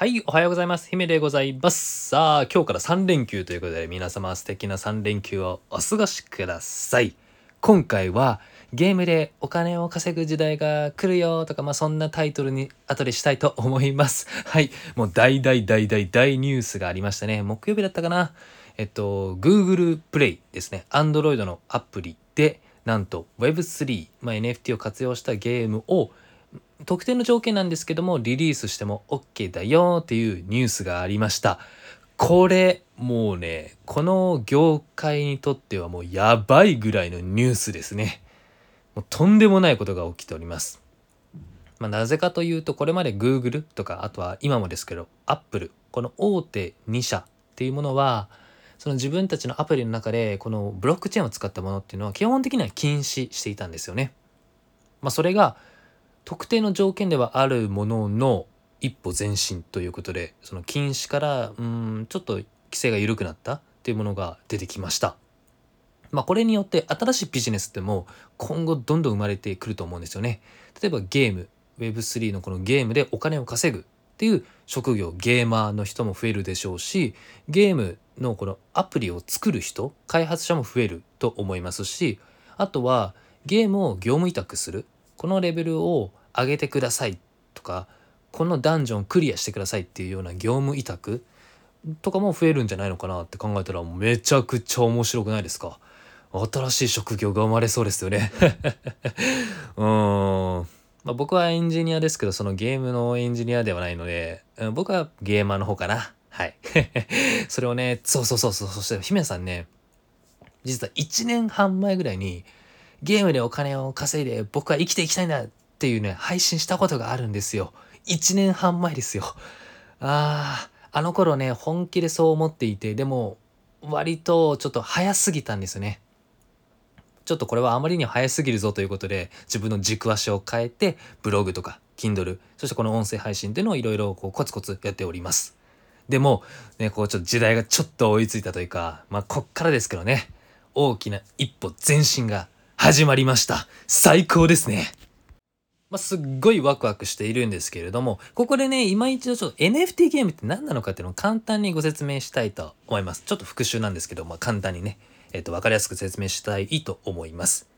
はい、おはようございます。姫でございます。さあ、今日から3連休ということで、皆様素敵な3連休をお過ごしください。今回は、ゲームでお金を稼ぐ時代が来るよとか、まあそんなタイトルに後でしたいと思います。はい、もう大大大大大ニュースがありましたね。木曜日だったかな。えっと、Google Play ですね。Android のアプリで、なんと Web3、まあ、NFT を活用したゲームを特定の条件なんですけどもリリースしても OK だよっていうニュースがありました。これもうねこの業界にとってはもうやばいぐらいのニュースですね。もうとんでもないことが起きております。まあ、なぜかというとこれまで Google とかあとは今もですけど Apple この大手2社っていうものはその自分たちのアプリの中でこのブロックチェーンを使ったものっていうのは基本的には禁止していたんですよね。まあ、それが特定の条件ではあるものの一歩前進ということでその禁止からうんちょっと規制が緩くなったっていうものが出てきました。まあ、これによって新しいビジネスっても今後どんどん生まれてくると思うんですよね。例えばゲーム Web3 のこのゲームでお金を稼ぐっていう職業ゲーマーの人も増えるでしょうしゲームのこのアプリを作る人開発者も増えると思いますしあとはゲームを業務委託するこのレベルを上げてくださいとかこのダンジョンクリアしてくださいっていうような業務委託とかも増えるんじゃないのかなって考えたらめちゃくちゃ面白くないですか？新しい職業が生まれそうですよね。うーん。まあ、僕はエンジニアですけどそのゲームのエンジニアではないのでうん僕はゲーマーの方かな。はい。それをねそうそうそうそうそして姫さんね実は1年半前ぐらいにゲームでお金を稼いで僕は生きていきたいんだっていうね配信したことがあるんですよ。1年半前ですよ。あーあの頃ね本気でそう思っていてでも割とちょっと早すぎたんですね。ちょっとこれはあまりに早すぎるぞということで自分の軸足を変えてブログとか Kindle そしてこの音声配信っていうのをいろいろこうコツコツやっております。でもねこうちょっと時代がちょっと追いついたというかまあこっからですけどね大きな一歩前進が始まりました。最高ですね。まあ、すっごいワクワクしているんですけれども、ここでね、今一度ちょっと NFT ゲームって何なのかっていうのを簡単にご説明したいと思います。ちょっと復習なんですけど、まあ、簡単にね、えっ、と、わかりやすく説明したいと思います。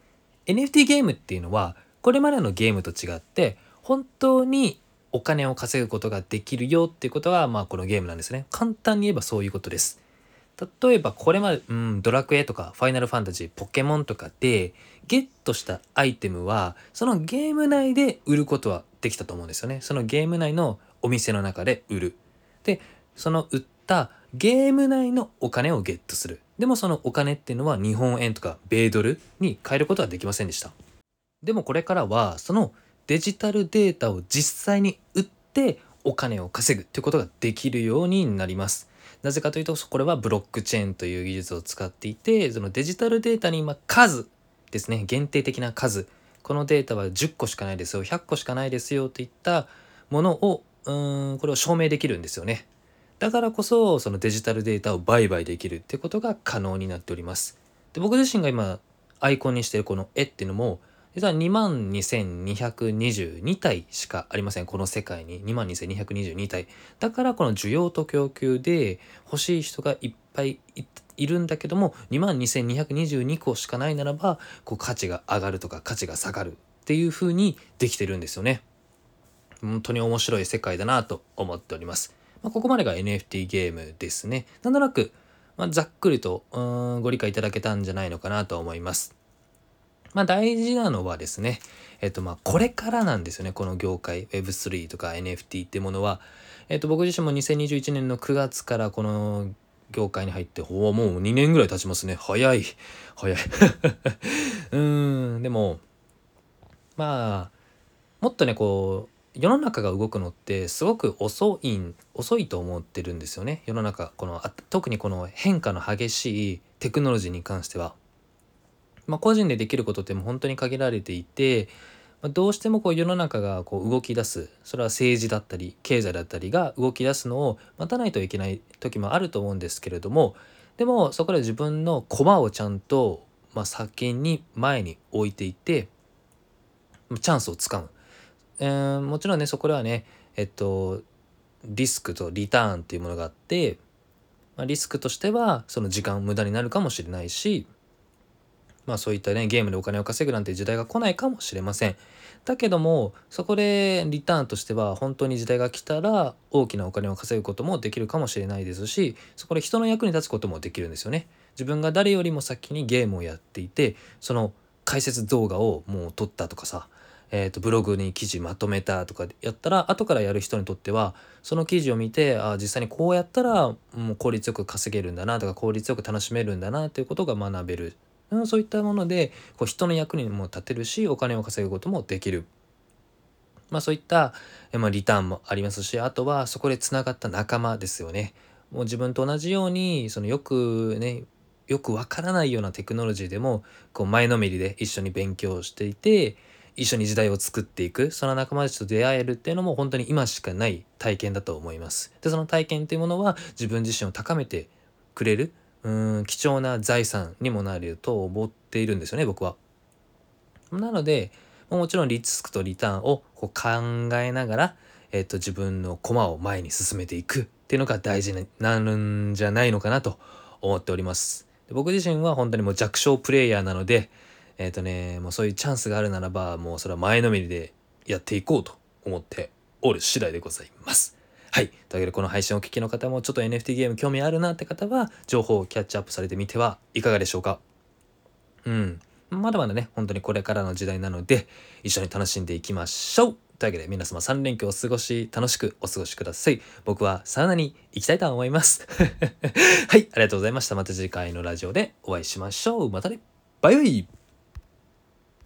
NFT ゲームっていうのは、これまでのゲームと違って、本当にお金を稼ぐことができるよっていうことは、まあ、このゲームなんですね。簡単に言えばそういうことです。例えばこれまで、うん、ドラクエとかファイナルファンタジーポケモンとかでゲットしたアイテムはそのゲーム内で売ることはできたと思うんですよね。そのゲーム内のお店の中で売る。でその売ったゲーム内のお金をゲットする。でもそのお金っていうのは日本円とか米ドルに変えることはできませんでした。でもこれからはそのデジタルデータを実際に売ってお金を稼ぐっていうことができるようになります。なぜかというとこれはブロックチェーンという技術を使っていてそのデジタルデータに今数ですね限定的な数。このデータは10個しかないですよ100個しかないですよといったものをうんこれを証明できるんですよね。だからこそそのデジタルデータを売買できるってことが可能になっております。で僕自身が今アイコンにしてるこの絵っていうのも実は22,222体しかありません。この世界に。22,222体。だからこの需要と供給で欲しい人がいっぱいいるんだけども22,222個しかないならばこう価値が上がるとか価値が下がるっていう風にできてるんですよね。本当に面白い世界だなと思っております、まあ、ここまでが NFT ゲームですね。なんとなく、まあ、ざっくりとうんご理解いただけたんじゃないのかなと思います。まあ大事なのはですね、えっとまあこれからなんですよね、この業界、Web3 とか NFT ってものは。えっと僕自身も2021年の9月からこの業界に入って、ほう、もう2年ぐらい経ちますね。早い。早い。うん、でも、まあ、もっとね、こう、世の中が動くのってすごく遅い遅いと思ってるんですよね世の中この特にこの変化の激しいテクノロジーに関してはまあ、個人でできることってもう本当に限られていて、まあ、どうしてもこう世の中がこう動き出すそれは政治だったり経済だったりが動き出すのを待たないといけない時もあると思うんですけれどもでもそこで自分の駒をちゃんと、まあ、先に前に置いていってチャンスをつかむ、えーもちろんねそこではねえっとリスクとリターンっていうものがあって、まあ、リスクとしてはその時間無駄になるかもしれないしまあそういったねゲームでお金を稼ぐなんて時代が来ないかもしれません。だけどもそこでリターンとしては本当に時代が来たら大きなお金を稼ぐこともできるかもしれないですしそこで人の役に立つこともできるんですよね。自分が誰よりも先にゲームをやっていてその解説動画をもう撮ったとかさえー、とブログに記事まとめたとかやったら後からやる人にとってはその記事を見てあ実際にこうやったらもう効率よく稼げるんだなとか効率よく楽しめるんだなということが学べる、うん、そういったものでこう人の役にも立てるしお金を稼ぐこともできる。まあ、そういった、まあ、リターンもありますしあとはそこでつながった仲間ですよね。もう自分と同じようにそのよくねよくわからないようなテクノロジーでもこう前のめりで一緒に勉強していて一緒に時代を作っていくその仲間たちと出会えるっていうのも本当に今しかない体験だと思いますでその体験っていうものは自分自身を高めてくれるうん貴重な財産にもなると思っているんですよね僕はなのでもちろんリスクとリターンをこう考えながら、えっと、自分の駒を前に進めていくっていうのが大事になるんじゃないのかなと思っております僕自身は本当にもう弱小プレイヤーなのでえっ、とね、もうそういうチャンスがあるならば、もうそれは前のめりでやっていこうと思っておる次第でございます。はい。というわけで、この配信をお聞きの方も、ちょっと NFT ゲーム興味あるなって方は、情報をキャッチアップされてみてはいかがでしょうか？うん。まだまだね、本当にこれからの時代なので、一緒に楽しんでいきましょうというわけで、皆様3連休お過ごし、楽しくお過ごしください。僕はサウナに行きたいと思います。はい。ありがとうございました。また次回のラジオでお会いしましょう。またね。バイバイ